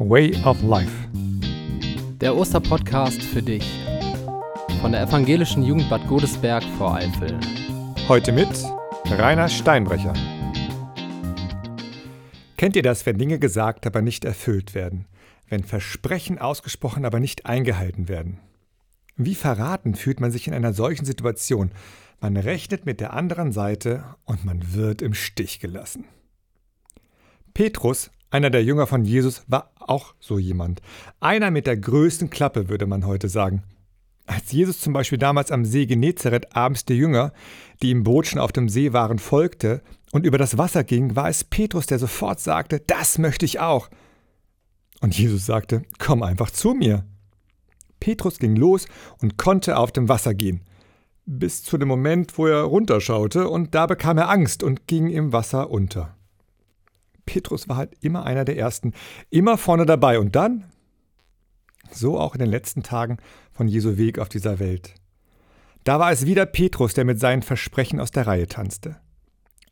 Way of Life. Der Osterpodcast für dich von der evangelischen Jugend Bad Godesberg vor Eifel. Heute mit Rainer Steinbrecher. Kennt ihr das, wenn Dinge gesagt, aber nicht erfüllt werden? Wenn Versprechen ausgesprochen, aber nicht eingehalten werden? Wie verraten fühlt man sich in einer solchen Situation? Man rechnet mit der anderen Seite und man wird im Stich gelassen. Petrus, einer der Jünger von Jesus, war auch so jemand. Einer mit der größten Klappe, würde man heute sagen. Als Jesus zum Beispiel damals am See Genezareth abends die Jünger, die im Boot schon auf dem See waren, folgte und über das Wasser ging, war es Petrus, der sofort sagte, das möchte ich auch. Und Jesus sagte, komm einfach zu mir. Petrus ging los und konnte auf dem Wasser gehen. Bis zu dem Moment, wo er runterschaute, und da bekam er Angst und ging im Wasser unter. Petrus war halt immer einer der Ersten, immer vorne dabei. Und dann, so auch in den letzten Tagen von Jesu Weg auf dieser Welt. Da war es wieder Petrus, der mit seinen Versprechen aus der Reihe tanzte.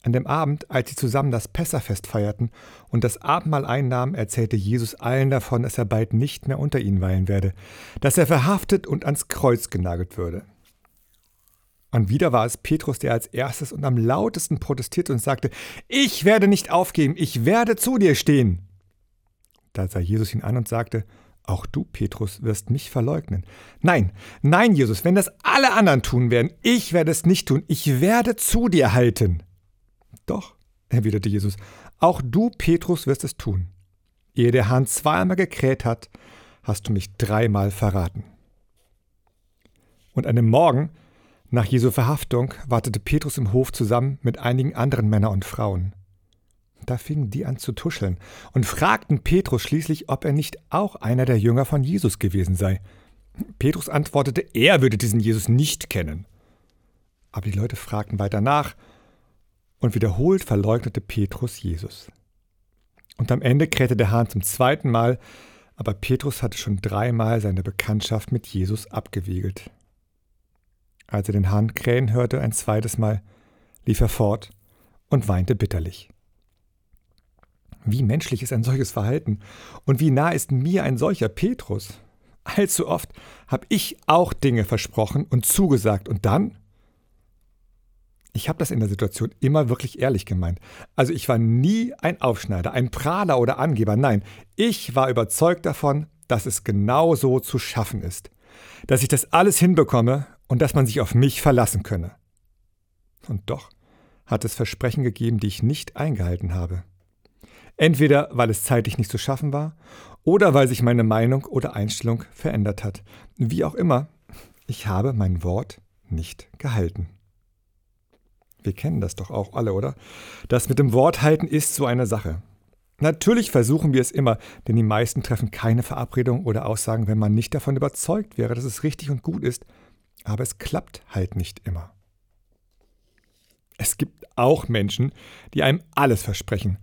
An dem Abend, als sie zusammen das Pessafest feierten und das Abendmahl einnahmen, erzählte Jesus allen davon, dass er bald nicht mehr unter ihnen weilen werde, dass er verhaftet und ans Kreuz genagelt würde. Und wieder war es Petrus, der als erstes und am lautesten protestierte und sagte, ich werde nicht aufgeben, ich werde zu dir stehen. Da sah Jesus ihn an und sagte, auch du, Petrus, wirst mich verleugnen. Nein, nein, Jesus, wenn das alle anderen tun werden, ich werde es nicht tun, ich werde zu dir halten. Doch, erwiderte Jesus, auch du, Petrus, wirst es tun. Ehe der Hahn zweimal gekräht hat, hast du mich dreimal verraten. Und an dem Morgen, nach Jesu Verhaftung wartete Petrus im Hof zusammen mit einigen anderen Männern und Frauen. Da fingen die an zu tuscheln und fragten Petrus schließlich, ob er nicht auch einer der Jünger von Jesus gewesen sei. Petrus antwortete, er würde diesen Jesus nicht kennen. Aber die Leute fragten weiter nach, und wiederholt verleugnete Petrus Jesus. Und am Ende krähte der Hahn zum zweiten Mal, aber Petrus hatte schon dreimal seine Bekanntschaft mit Jesus abgewiegelt. Als er den Hahn krähen hörte ein zweites Mal, lief er fort und weinte bitterlich. Wie menschlich ist ein solches Verhalten und wie nah ist mir ein solcher Petrus? Allzu oft habe ich auch Dinge versprochen und zugesagt und dann? Ich habe das in der Situation immer wirklich ehrlich gemeint. Also ich war nie ein Aufschneider, ein Prahler oder Angeber. Nein, ich war überzeugt davon, dass es genau so zu schaffen ist. Dass ich das alles hinbekomme und dass man sich auf mich verlassen könne. Und doch hat es Versprechen gegeben, die ich nicht eingehalten habe. Entweder weil es zeitlich nicht zu schaffen war oder weil sich meine Meinung oder Einstellung verändert hat. Wie auch immer, ich habe mein Wort nicht gehalten. Wir kennen das doch auch alle, oder? Das mit dem Wort halten ist so eine Sache. Natürlich versuchen wir es immer, denn die meisten treffen keine Verabredung oder Aussagen, wenn man nicht davon überzeugt wäre, dass es richtig und gut ist aber es klappt halt nicht immer. Es gibt auch Menschen, die einem alles versprechen,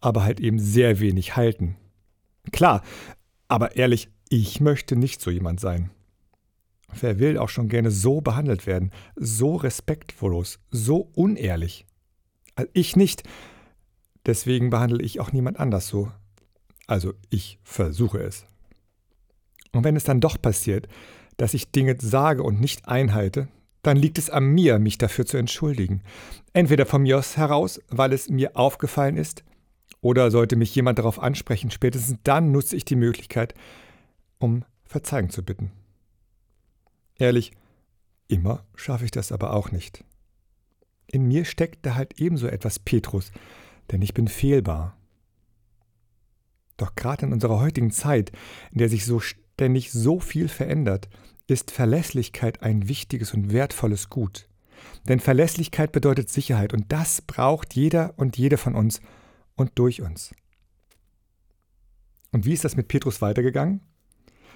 aber halt eben sehr wenig halten. Klar, aber ehrlich, ich möchte nicht so jemand sein. Wer will auch schon gerne so behandelt werden, so respektvollos, so unehrlich? Also ich nicht. Deswegen behandle ich auch niemand anders so. Also ich versuche es. Und wenn es dann doch passiert, dass ich Dinge sage und nicht einhalte, dann liegt es an mir, mich dafür zu entschuldigen. Entweder von mir aus heraus, weil es mir aufgefallen ist, oder sollte mich jemand darauf ansprechen, spätestens dann nutze ich die Möglichkeit, um Verzeihung zu bitten. Ehrlich, immer schaffe ich das aber auch nicht. In mir steckt da halt ebenso etwas Petrus, denn ich bin fehlbar. Doch gerade in unserer heutigen Zeit, in der sich so ständig so viel verändert, ist Verlässlichkeit ein wichtiges und wertvolles Gut. Denn Verlässlichkeit bedeutet Sicherheit und das braucht jeder und jede von uns und durch uns. Und wie ist das mit Petrus weitergegangen?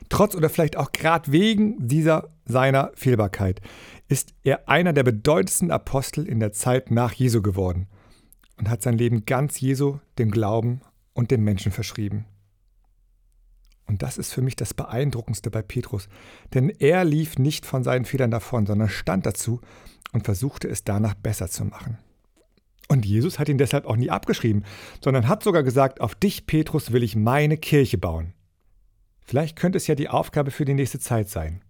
Trotz oder vielleicht auch gerade wegen dieser seiner Fehlbarkeit ist er einer der bedeutendsten Apostel in der Zeit nach Jesu geworden und hat sein Leben ganz Jesu, dem Glauben und dem Menschen verschrieben. Und das ist für mich das Beeindruckendste bei Petrus, denn er lief nicht von seinen Fehlern davon, sondern stand dazu und versuchte es danach besser zu machen. Und Jesus hat ihn deshalb auch nie abgeschrieben, sondern hat sogar gesagt, auf dich, Petrus, will ich meine Kirche bauen. Vielleicht könnte es ja die Aufgabe für die nächste Zeit sein,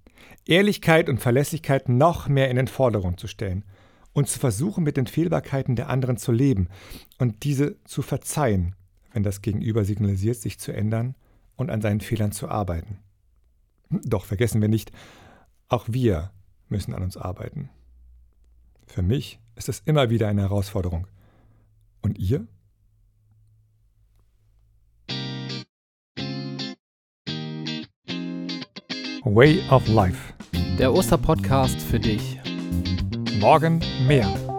Ehrlichkeit und Verlässlichkeit noch mehr in den Vordergrund zu stellen und zu versuchen, mit den Fehlbarkeiten der anderen zu leben und diese zu verzeihen, wenn das Gegenüber signalisiert, sich zu ändern und an seinen Fehlern zu arbeiten. Doch vergessen wir nicht, auch wir müssen an uns arbeiten. Für mich ist es immer wieder eine Herausforderung. Und ihr? Way of Life. Der Osterpodcast für dich. Morgen mehr.